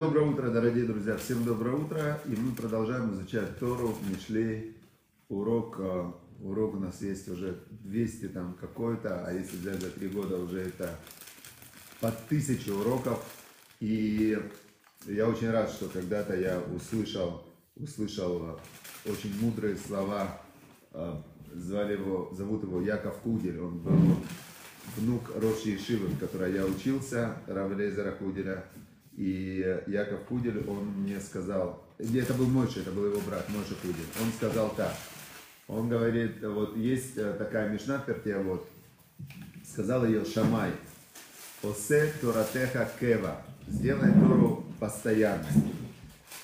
Доброе утро, дорогие друзья, всем доброе утро, и мы продолжаем изучать Тору, Мишлей, урок, э, урок у нас есть уже 200 там какой-то, а если взять за три года уже это под тысячу уроков, и я очень рад, что когда-то я услышал, услышал э, очень мудрые слова, э, звали его, зовут его Яков Кудель, он был внук Роши Ишивы, в которой я учился, Равлезера Куделя, и Яков Кудель, он мне сказал, это был Мойша, это был его брат, Мойша Кудель, он сказал так, он говорит, вот есть э, такая Мишна Пертия, вот, сказал ее Шамай, Осе Торатеха Кева, сделай Тору постоянной,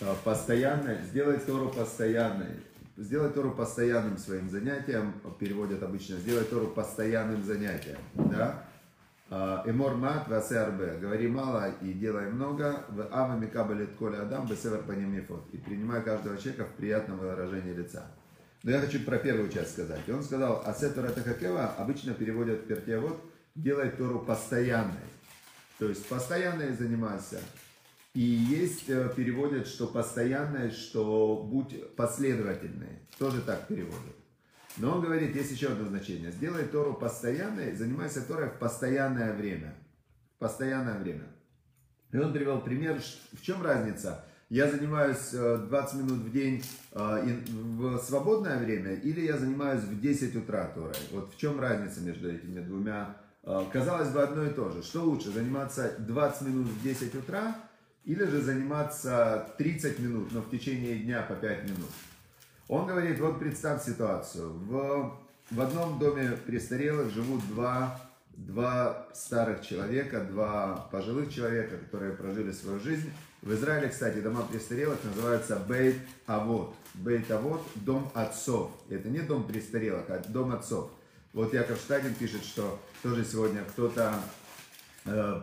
э, постоянной, сделай Тору постоянной, сделай Тору постоянным своим занятием, переводят обычно, сделай Тору постоянным занятием, да, Эмор мат васе арбе. Говори мало и делай много. В ава микабалит коля адам бесевер ним И принимай каждого человека в приятном выражении лица. Но я хочу про первую часть сказать. И он сказал, асе Тора Тахакева обычно переводят пертиавод, делай Тору постоянной. То есть постоянной занимайся. И есть э, переводят, что постоянное, что будь последовательный. Тоже так переводят. Но он говорит, есть еще одно значение. Сделай Тору постоянной, занимайся Торой в постоянное время. Постоянное время. И он привел пример, в чем разница. Я занимаюсь 20 э, минут в день э, в свободное время или я занимаюсь в 10 утра Торой. Вот в чем разница между этими двумя? Э, казалось бы, одно и то же. Что лучше, заниматься 20 минут в 10 утра или же заниматься 30 минут, но в течение дня по 5 минут? Он говорит, вот представь ситуацию. В, в одном доме престарелых живут два, два старых человека, два пожилых человека, которые прожили свою жизнь. В Израиле, кстати, дома престарелых называются Бейт Авод. Бейт Авод – дом отцов. Это не дом престарелых, а дом отцов. Вот Яков Штагин пишет, что тоже сегодня кто-то э,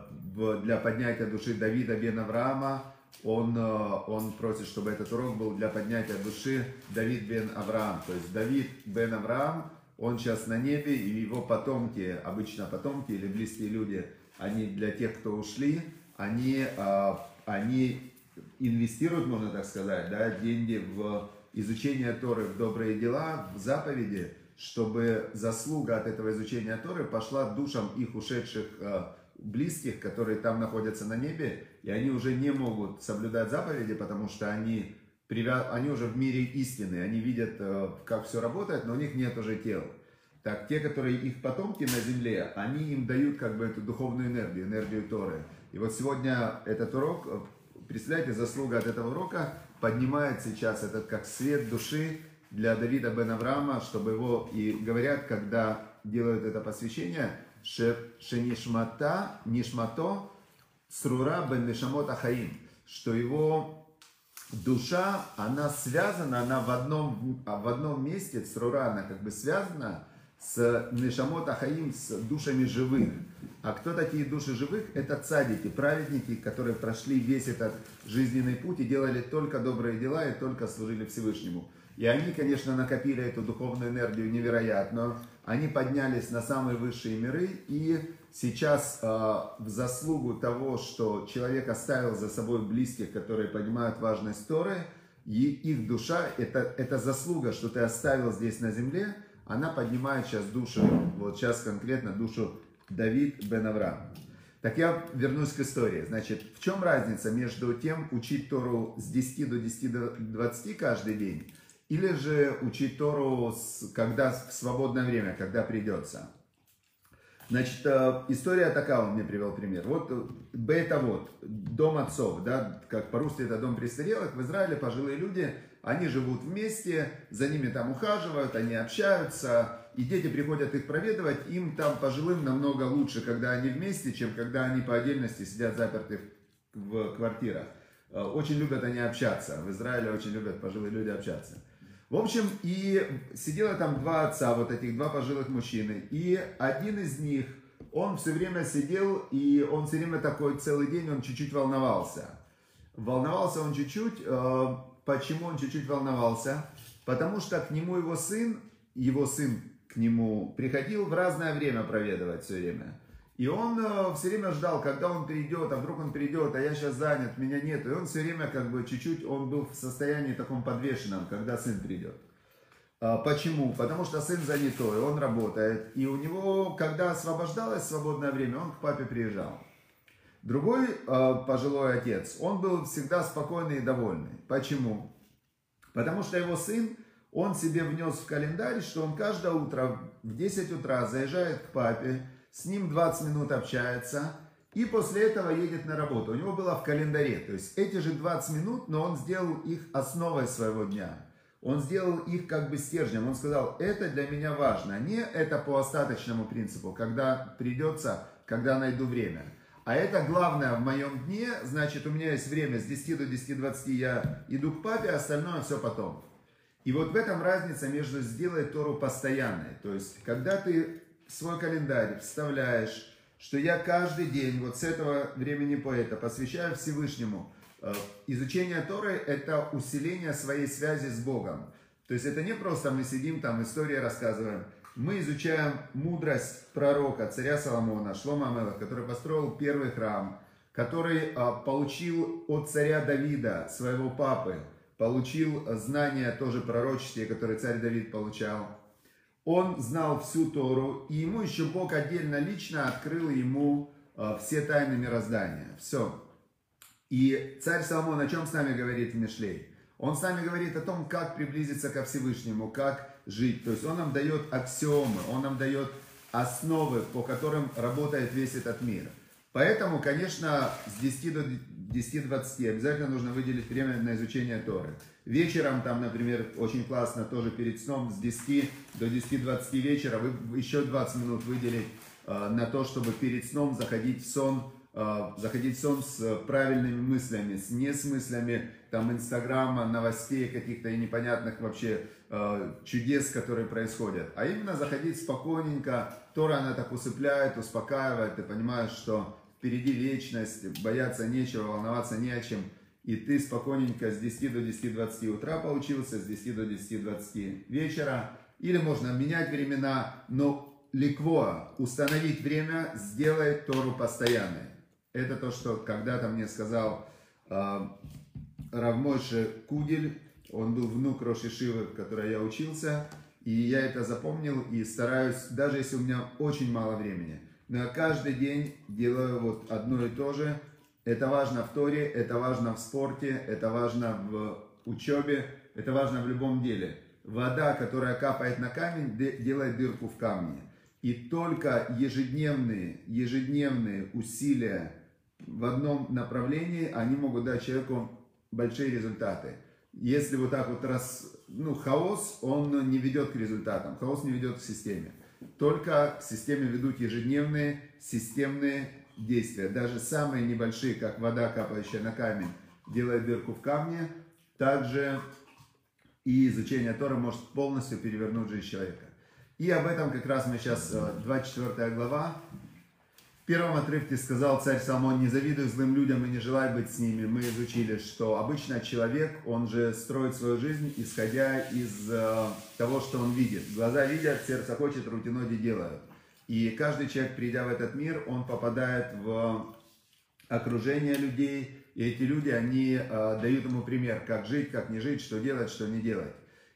для поднятия души Давида бен Авраама он, э, он просит, чтобы этот урок был для поднятия души Давид бен Авраам. То есть Давид бен Авраам, он сейчас на небе, и его потомки, обычно потомки или близкие люди, они для тех, кто ушли, они, э, они инвестируют, можно так сказать, да, деньги в изучение Торы, в добрые дела, в заповеди, чтобы заслуга от этого изучения Торы пошла душам их ушедших э, близких, которые там находятся на небе, и они уже не могут соблюдать заповеди, потому что они, привя... они уже в мире истины, они видят, э, как все работает, но у них нет уже тел. Так, те, которые их потомки на земле, они им дают как бы эту духовную энергию, энергию Торы. И вот сегодня этот урок, э, представляете, заслуга от этого урока поднимает сейчас этот как свет души для Давида бен Авраама, чтобы его, и говорят, когда делают это посвящение, Шенишмата, Нишмато, Срура бен Нишамот Ахаим, что его душа, она связана, она в одном, в одном месте, Срура, она как бы связана с Нишамот Ахаим, с душами живых. А кто такие души живых? Это цадики, праведники, которые прошли весь этот жизненный путь и делали только добрые дела и только служили Всевышнему. И они, конечно, накопили эту духовную энергию невероятно. Они поднялись на самые высшие миры. И сейчас э, в заслугу того, что человек оставил за собой близких, которые понимают важность Торы, и их душа, это, это заслуга, что ты оставил здесь на земле, она поднимает сейчас душу, вот сейчас конкретно душу Давид бен Авраам. Так я вернусь к истории. Значит, в чем разница между тем учить Тору с 10 до 10 до 20 каждый день, или же учить Тору, когда в свободное время, когда придется. Значит, э, история такая, он мне привел пример. Вот э, Бета вот, дом отцов, да, как по-русски это дом престарелых, в Израиле пожилые люди, они живут вместе, за ними там ухаживают, они общаются, и дети приходят их проведывать, им там пожилым намного лучше, когда они вместе, чем когда они по отдельности сидят заперты в квартирах. Э, очень любят они общаться, в Израиле очень любят пожилые люди общаться. В общем, и сидело там два отца, вот этих два пожилых мужчины. И один из них, он все время сидел, и он все время такой целый день, он чуть-чуть волновался. Волновался он чуть-чуть. Э, почему он чуть-чуть волновался? Потому что к нему его сын, его сын к нему приходил в разное время проведывать все время. И он э, все время ждал, когда он придет, а вдруг он придет, а я сейчас занят, меня нет. И он все время как бы чуть-чуть, он был в состоянии таком подвешенном, когда сын придет. А, почему? Потому что сын занятой, он работает. И у него, когда освобождалось свободное время, он к папе приезжал. Другой э, пожилой отец, он был всегда спокойный и довольный. Почему? Потому что его сын, он себе внес в календарь, что он каждое утро в 10 утра заезжает к папе, с ним 20 минут общается, и после этого едет на работу. У него было в календаре, то есть эти же 20 минут, но он сделал их основой своего дня. Он сделал их как бы стержнем. Он сказал, это для меня важно. Не это по остаточному принципу, когда придется, когда найду время. А это главное в моем дне, значит, у меня есть время с 10 до 10.20 я иду к папе, а остальное все потом. И вот в этом разница между сделай Тору постоянной. То есть, когда ты свой календарь вставляешь, что я каждый день вот с этого времени поэта посвящаю Всевышнему. Э, изучение Торы – это усиление своей связи с Богом. То есть это не просто мы сидим там, истории рассказываем. Мы изучаем мудрость пророка, царя Соломона, Шлома Амела, который построил первый храм, который э, получил от царя Давида, своего папы, получил знания тоже пророческие, которые царь Давид получал он знал всю Тору, и ему еще Бог отдельно лично открыл ему э, все тайны мироздания. Все. И царь Соломон о чем с нами говорит в Мишлей? Он с нами говорит о том, как приблизиться ко Всевышнему, как жить. То есть он нам дает аксиомы, он нам дает основы, по которым работает весь этот мир. Поэтому, конечно, с 10 до 10-20 обязательно нужно выделить время на изучение Торы. Вечером, там, например, очень классно, тоже перед сном с 10 до 10-20 вечера, вы еще 20 минут выделить э, на то, чтобы перед сном заходить в сон, э, заходить в сон с правильными мыслями, с не с там инстаграма, новостей каких-то и непонятных вообще э, чудес, которые происходят, а именно заходить спокойненько, Тора она так усыпляет, успокаивает, ты понимаешь, что впереди вечность, бояться нечего, волноваться не о чем – и ты спокойненько с 10 до 10-20 утра получился, с 10 до 10-20 вечера, или можно менять времена, но ликво, установить время, сделай Тору постоянной. Это то, что когда-то мне сказал э, Равмойше Кудель, он был внук Роши Шивы, в которой я учился, и я это запомнил и стараюсь, даже если у меня очень мало времени, каждый день делаю вот одно и то же, это важно в Торе, это важно в спорте, это важно в учебе, это важно в любом деле. Вода, которая капает на камень, делает дырку в камне. И только ежедневные, ежедневные усилия в одном направлении, они могут дать человеку большие результаты. Если вот так вот раз, ну, хаос, он не ведет к результатам, хаос не ведет к системе. Только к системе ведут ежедневные, системные действия, даже самые небольшие, как вода, капающая на камень, делает дырку в камне, также и изучение Тора может полностью перевернуть жизнь человека. И об этом как раз мы сейчас, 24 э, глава, в первом отрывке сказал царь Соломон, не завидуй злым людям и не желай быть с ними. Мы изучили, что обычно человек, он же строит свою жизнь, исходя из э, того, что он видит. Глаза видят, сердце хочет, руки ноги делают. И каждый человек, придя в этот мир, он попадает в окружение людей, и эти люди, они э, дают ему пример, как жить, как не жить, что делать, что не делать.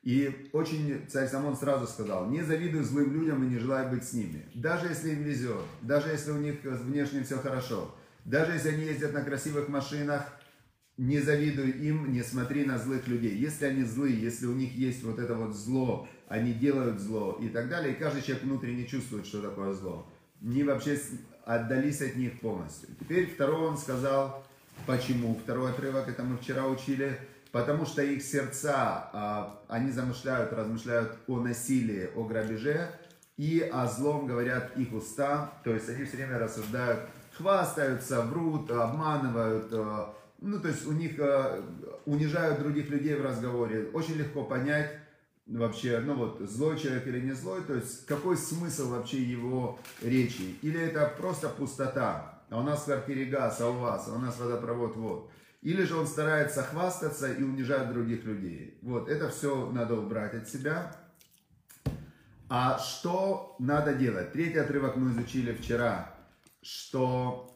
И очень царь Самон сразу сказал, не завидуй злым людям и не желай быть с ними. Даже если им везет, даже если у них внешне все хорошо, даже если они ездят на красивых машинах, не завидуй им, не смотри на злых людей. Если они злые, если у них есть вот это вот зло, они делают зло и так далее, и каждый человек внутренне чувствует, что такое зло. Не вообще отдались от них полностью. Теперь второй он сказал, почему. Второй отрывок, это мы вчера учили, потому что их сердца, а, они замышляют, размышляют о насилии, о грабеже, и о злом говорят их уста, то есть они все время рассуждают, хвастаются, врут, обманывают, а, ну, то есть у них а, унижают других людей в разговоре. Очень легко понять, вообще, ну вот, злой человек или не злой, то есть какой смысл вообще его речи? Или это просто пустота, а у нас в квартире газ, а у вас, а у нас водопровод, вот. Или же он старается хвастаться и унижать других людей. Вот, это все надо убрать от себя. А что надо делать? Третий отрывок мы изучили вчера. что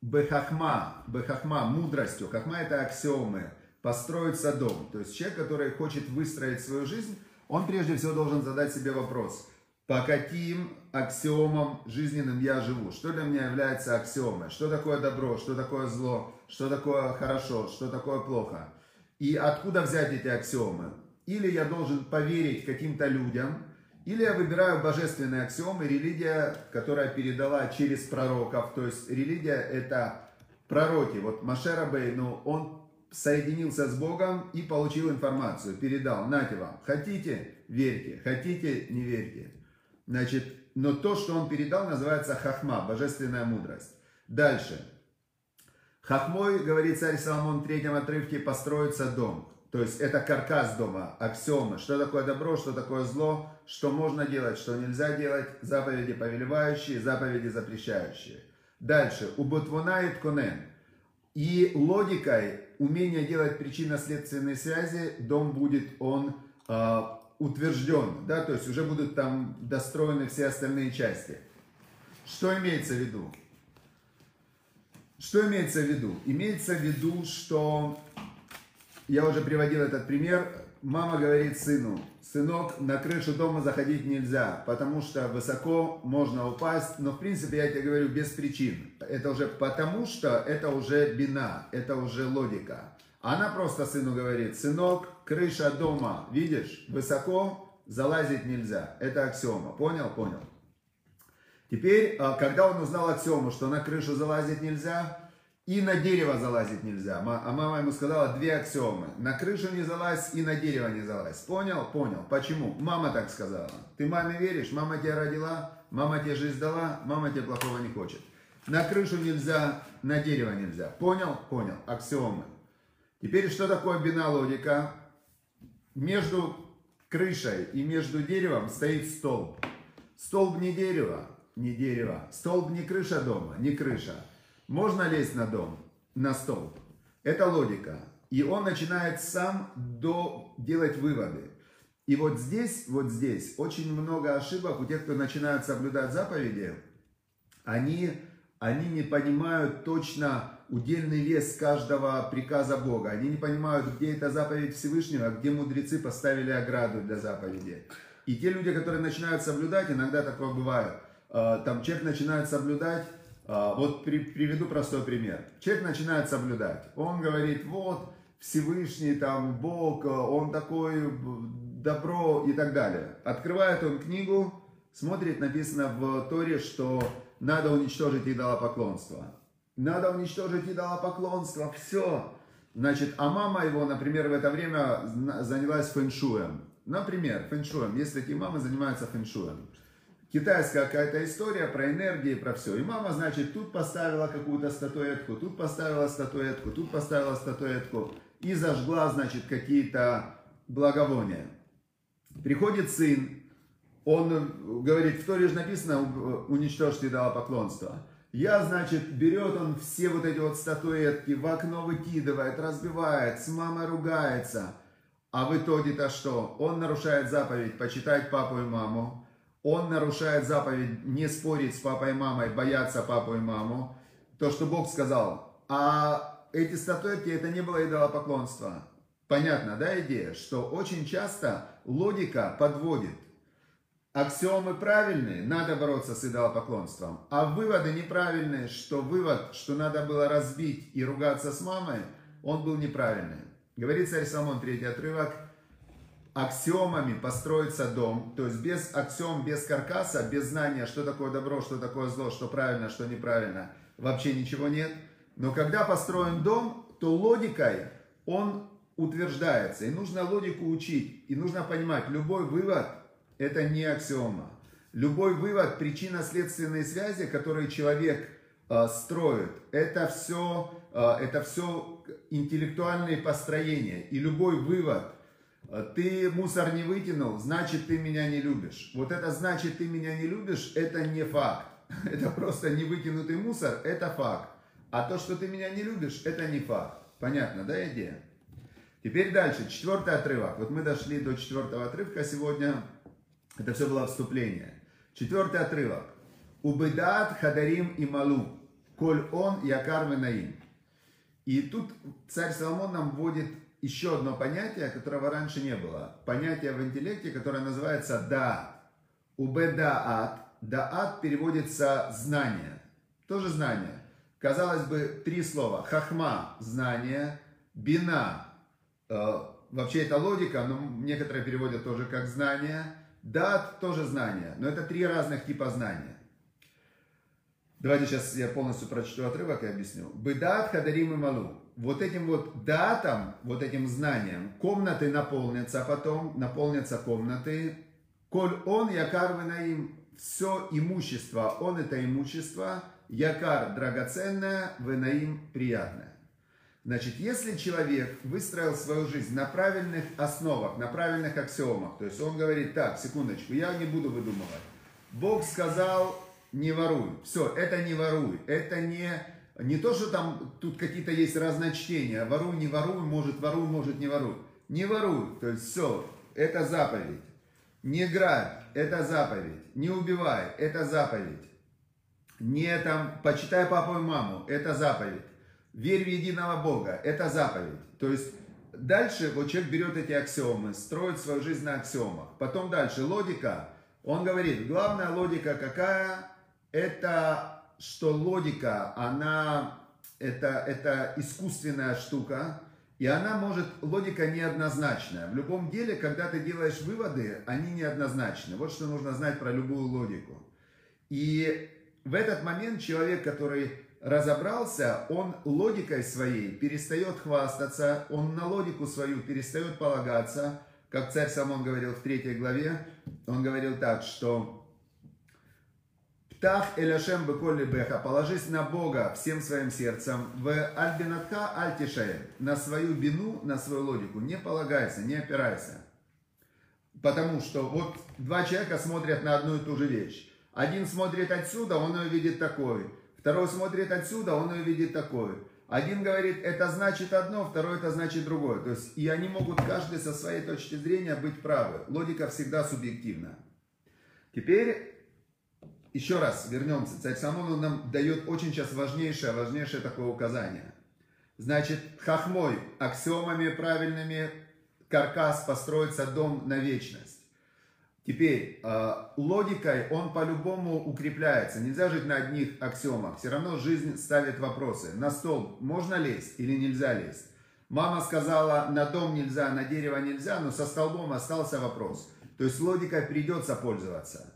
бехахма, бехахма, мудростью, хахма это аксиомы, построиться дом. То есть человек, который хочет выстроить свою жизнь, он прежде всего должен задать себе вопрос, по каким аксиомам жизненным я живу, что для меня является аксиомой, что такое добро, что такое зло, что такое хорошо, что такое плохо. И откуда взять эти аксиомы? Или я должен поверить каким-то людям, или я выбираю божественные аксиомы, религия, которая передала через пророков. То есть религия это пророки. Вот Машера ну, он соединился с Богом и получил информацию, передал, нате вам, хотите, верьте, хотите, не верьте. Значит, но то, что он передал, называется хахма, божественная мудрость. Дальше. Хахмой, говорит царь Соломон в третьем отрывке, построится дом. То есть это каркас дома, аксиомы. Что такое добро, что такое зло, что можно делать, что нельзя делать, заповеди повелевающие, заповеди запрещающие. Дальше. Убутвунает конен. И логикой, умение делать причинно-следственные связи, дом будет он э, утвержден. Да? То есть уже будут там достроены все остальные части. Что имеется в виду? Что имеется в виду? Имеется в виду, что я уже приводил этот пример. Мама говорит сыну, сынок, на крышу дома заходить нельзя, потому что высоко можно упасть, но в принципе я тебе говорю без причин. Это уже потому что, это уже бина, это уже логика. Она просто сыну говорит, сынок, крыша дома, видишь, высоко залазить нельзя. Это аксиома. Понял? Понял. Теперь, а, когда он узнал аксиому, что на крышу залазить нельзя, и на дерево залазить нельзя. А мама ему сказала две аксиомы. На крышу не залазь и на дерево не залазь. Понял? Понял. Почему? Мама так сказала. Ты маме веришь? Мама тебя родила? Мама тебе жизнь дала? Мама тебе плохого не хочет. На крышу нельзя, на дерево нельзя. Понял? Понял. Аксиомы. Теперь что такое бина логика? Между крышей и между деревом стоит столб. Столб не дерево, не дерево. Столб не крыша дома, не крыша. Можно лезть на дом, на столб. Это логика. И он начинает сам до, делать выводы. И вот здесь, вот здесь очень много ошибок у тех, кто начинают соблюдать заповеди. Они, они не понимают точно удельный вес каждого приказа Бога. Они не понимают, где это заповедь Всевышнего, где мудрецы поставили ограду для заповеди. И те люди, которые начинают соблюдать, иногда такое бывает, а, там человек начинает соблюдать, а, вот при, приведу простой пример. Человек начинает соблюдать. Он говорит, вот, Всевышний, там, Бог, он такой, добро и так далее. Открывает он книгу, смотрит, написано в Торе, что надо уничтожить идолопоклонство. Надо уничтожить идолопоклонство, все. Значит, а мама его, например, в это время занялась фэншуем. Например, фэншуем. Есть такие мамы, занимаются фэншуем китайская какая-то история про энергии, про все. И мама, значит, тут поставила какую-то статуэтку, тут поставила статуэтку, тут поставила статуэтку и зажгла, значит, какие-то благовония. Приходит сын, он говорит, в Торе же написано, уничтожьте поклонство. Я, значит, берет он все вот эти вот статуэтки, в окно выкидывает, разбивает, с мамой ругается. А в итоге-то что? Он нарушает заповедь почитать папу и маму, он нарушает заповедь не спорить с папой и мамой, бояться папу и маму. То, что Бог сказал. А эти статуэтки, это не было идолопоклонство. Понятно, да, идея? Что очень часто логика подводит. Аксиомы правильные, надо бороться с идолопоклонством. А выводы неправильные, что вывод, что надо было разбить и ругаться с мамой, он был неправильный. Говорит царь Соломон, третий отрывок, аксиомами построится дом, то есть без аксиом, без каркаса, без знания, что такое добро, что такое зло, что правильно, что неправильно, вообще ничего нет. Но когда построен дом, то логикой он утверждается. И нужно логику учить. И нужно понимать, любой вывод – это не аксиома. Любой вывод, причинно-следственные связи, которые человек э, строит, это все, э, это все интеллектуальные построения. И любой вывод – Э, ты мусор не вытянул, значит ты меня не любишь. Вот это значит ты меня не любишь, это не факт. Это просто не выкинутый мусор, это факт. А то, что ты меня не любишь, это не факт. Понятно, да, идея? Теперь дальше, четвертый отрывок. Вот мы дошли до четвертого отрывка сегодня. Это все было вступление. Четвертый отрывок. Убыдат хадарим и малу. Коль он якар венаим. И тут царь Соломон нам вводит еще одно понятие, которого раньше не было. Понятие в интеллекте, которое называется даат. Убедаат. Даат переводится знание. Тоже знание. Казалось бы, три слова. Хахма – знание. Бина э, вообще это логика, но некоторые переводят тоже как знание. Дат тоже знание, но это три разных типа знания. Давайте сейчас я полностью прочту отрывок и объясню. Быдат хадарим и малу. Вот этим вот датом, вот этим знанием, комнаты наполнятся потом, наполнятся комнаты. Коль он якар венаим, все имущество, он это имущество, якар драгоценное, венаим приятное. Значит, если человек выстроил свою жизнь на правильных основах, на правильных аксиомах, то есть он говорит, так, секундочку, я не буду выдумывать. Бог сказал, не воруй. Все, это не воруй. Это не, не то, что там тут какие-то есть разночтения. Воруй, не воруй, может воруй, может не воруй. Не воруй. То есть все, это заповедь. Не грабь, это заповедь. Не убивай, это заповедь. Не там, почитай папу и маму, это заповедь. Верь в единого Бога, это заповедь. То есть дальше вот человек берет эти аксиомы, строит свою жизнь на аксиомах. Потом дальше логика. Он говорит, главная логика какая? это что логика, она это, это искусственная штука, и она может, логика неоднозначная. В любом деле, когда ты делаешь выводы, они неоднозначны. Вот что нужно знать про любую логику. И в этот момент человек, который разобрался, он логикой своей перестает хвастаться, он на логику свою перестает полагаться, как царь Самон говорил в третьей главе, он говорил так, что Тав Эляшем Беколи Беха, положись на Бога всем своим сердцем, в Альбинатха Альтишаем, на свою бину, на свою логику, не полагайся, не опирайся. Потому что вот два человека смотрят на одну и ту же вещь. Один смотрит отсюда, он ее видит такой. Второй смотрит отсюда, он ее видит такой. Один говорит, это значит одно, второй это значит другое. То есть, и они могут каждый со своей точки зрения быть правы. Логика всегда субъективна. Теперь еще раз вернемся. Царь Соломон нам дает очень сейчас важнейшее, важнейшее такое указание. Значит, хахмой, аксиомами правильными, каркас построится дом на вечность. Теперь, э, логикой он по-любому укрепляется. Нельзя жить на одних аксиомах. Все равно жизнь ставит вопросы. На стол можно лезть или нельзя лезть? Мама сказала, на дом нельзя, на дерево нельзя, но со столбом остался вопрос. То есть логикой придется пользоваться.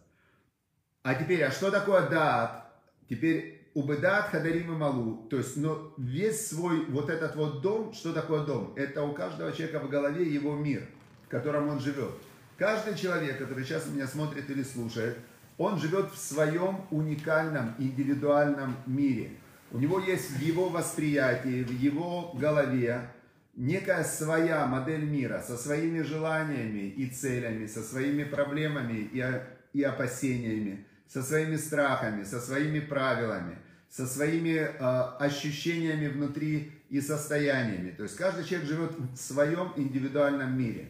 А теперь, а что такое дат? Теперь убедат хадарим и малу. То есть, но весь свой вот этот вот дом, что такое дом? Это у каждого человека в голове его мир, в котором он живет. Каждый человек, который сейчас меня смотрит или слушает, он живет в своем уникальном, индивидуальном мире. У него есть в его восприятии, в его голове некая своя модель мира со своими желаниями и целями, со своими проблемами и, и опасениями со своими страхами, со своими правилами, со своими э, ощущениями внутри и состояниями. То есть каждый человек живет в своем индивидуальном мире.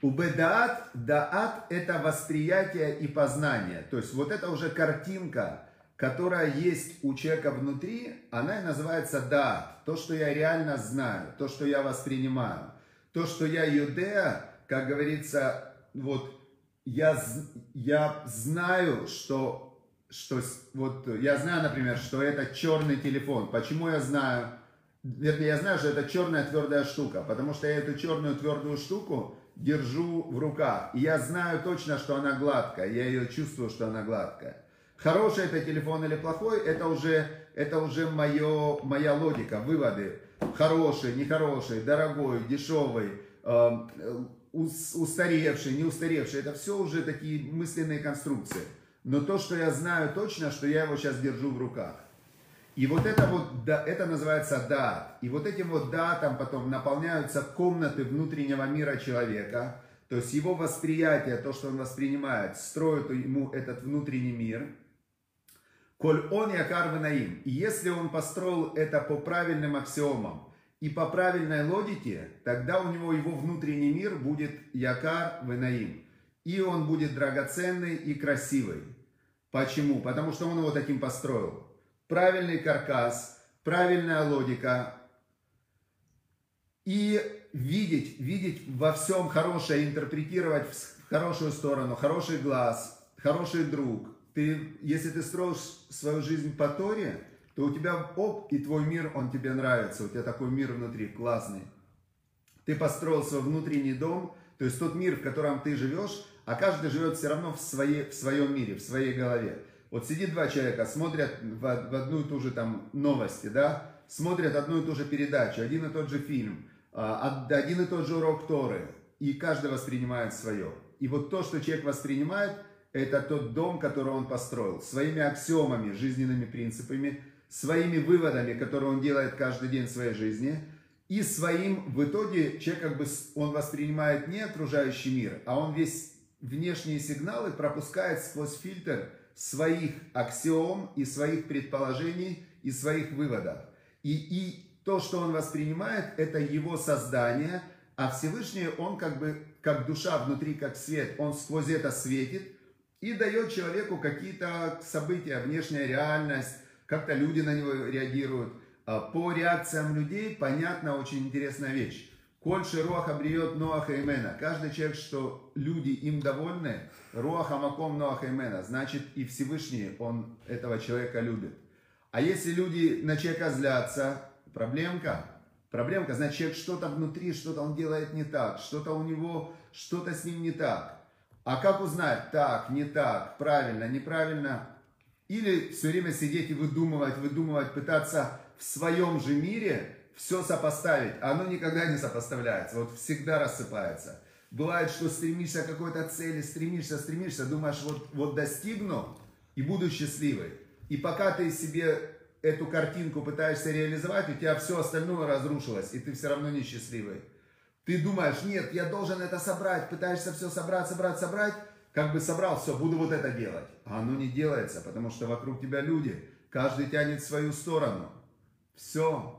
Убедаат, даат – это восприятие и познание. То есть вот это уже картинка, которая есть у человека внутри, она и называется даат. То, что я реально знаю, то, что я воспринимаю. То, что я юдея, как говорится, вот я, я знаю, что, что вот я знаю, например, что это черный телефон. Почему я знаю? Вернее, я знаю, что это черная твердая штука, потому что я эту черную твердую штуку держу в руках. И я знаю точно, что она гладкая, я ее чувствую, что она гладкая. Хороший это телефон или плохой, это уже, это уже мое, моя логика, выводы. Хороший, нехороший, дорогой, дешевый, эм, устаревший, не устаревший, это все уже такие мысленные конструкции. Но то, что я знаю точно, что я его сейчас держу в руках. И вот это вот, да, это называется дат. И вот этим вот датом потом наполняются комнаты внутреннего мира человека. То есть его восприятие, то, что он воспринимает, строит ему этот внутренний мир. Коль он якар наим. И если он построил это по правильным аксиомам, и по правильной логике, тогда у него его внутренний мир будет якар венаим. И он будет драгоценный и красивый. Почему? Потому что он его таким построил. Правильный каркас, правильная логика. И видеть, видеть во всем хорошее, интерпретировать в хорошую сторону, хороший глаз, хороший друг. Ты, если ты строишь свою жизнь по Торе, то у тебя оп, и твой мир, он тебе нравится, у тебя такой мир внутри классный. Ты построил свой внутренний дом, то есть тот мир, в котором ты живешь, а каждый живет все равно в, своей, в своем мире, в своей голове. Вот сидит два человека, смотрят в, в одну и ту же там новости, да, смотрят одну и ту же передачу, один и тот же фильм, а, один и тот же урок Торы, и каждый воспринимает свое. И вот то, что человек воспринимает, это тот дом, который он построил, своими аксиомами, жизненными принципами, своими выводами, которые он делает каждый день в своей жизни, и своим, в итоге, человек как бы, он воспринимает не окружающий мир, а он весь внешние сигналы пропускает сквозь фильтр своих аксиом и своих предположений и своих выводов. И, и то, что он воспринимает, это его создание, а Всевышний, он как бы, как душа внутри, как свет, он сквозь это светит и дает человеку какие-то события, внешняя реальность, как-то люди на него реагируют. А по реакциям людей понятна очень интересная вещь. Кольше Руаха бриет Ноаха Имена. Каждый человек, что люди им довольны, Руаха Маком Ноаха Имена, значит и Всевышний, он этого человека любит. А если люди на человека злятся, проблемка. Проблемка, значит человек что-то внутри, что-то он делает не так, что-то у него, что-то с ним не так. А как узнать, так, не так, правильно, неправильно? Или все время сидеть и выдумывать, выдумывать, пытаться в своем же мире все сопоставить. Оно никогда не сопоставляется, вот всегда рассыпается. Бывает, что стремишься к какой-то цели, стремишься, стремишься, думаешь, вот, вот достигну и буду счастливый. И пока ты себе эту картинку пытаешься реализовать, у тебя все остальное разрушилось, и ты все равно не счастливый. Ты думаешь, нет, я должен это собрать, пытаешься все собрать, собрать, собрать, как бы собрал, все, буду вот это делать. А оно не делается, потому что вокруг тебя люди, каждый тянет в свою сторону. Все.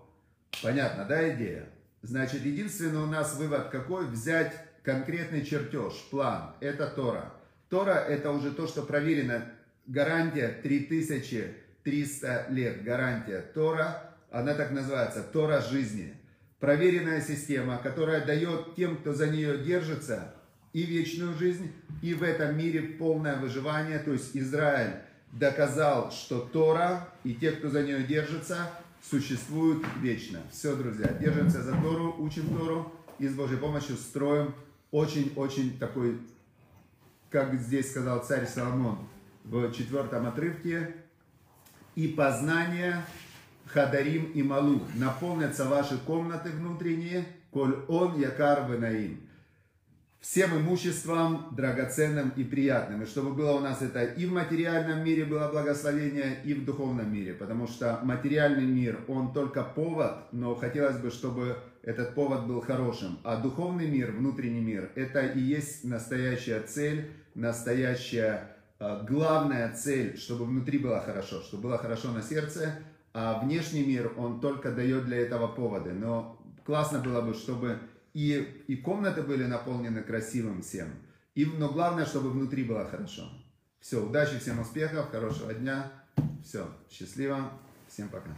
Понятно, да, идея? Значит, единственный у нас вывод какой? Взять конкретный чертеж, план. Это Тора. Тора это уже то, что проверено. Гарантия 3300 лет. Гарантия. Тора, она так называется, Тора жизни. Проверенная система, которая дает тем, кто за нее держится, и вечную жизнь, и в этом мире полное выживание. То есть Израиль доказал, что Тора и те, кто за нее держится, существуют вечно. Все, друзья, держимся за Тору, учим Тору и с Божьей помощью строим очень-очень такой, как здесь сказал царь Соломон в четвертом отрывке, и познание Хадарим и Малу. Наполнятся ваши комнаты внутренние, коль он якар наим всем имуществом драгоценным и приятным. И чтобы было у нас это и в материальном мире было благословение, и в духовном мире. Потому что материальный мир, он только повод, но хотелось бы, чтобы этот повод был хорошим. А духовный мир, внутренний мир, это и есть настоящая цель, настоящая а, главная цель, чтобы внутри было хорошо, чтобы было хорошо на сердце, а внешний мир, он только дает для этого поводы. Но классно было бы, чтобы и, и комнаты были наполнены красивым всем. И, но главное, чтобы внутри было хорошо. Все, удачи, всем успехов, хорошего дня. Все, счастливо, всем пока.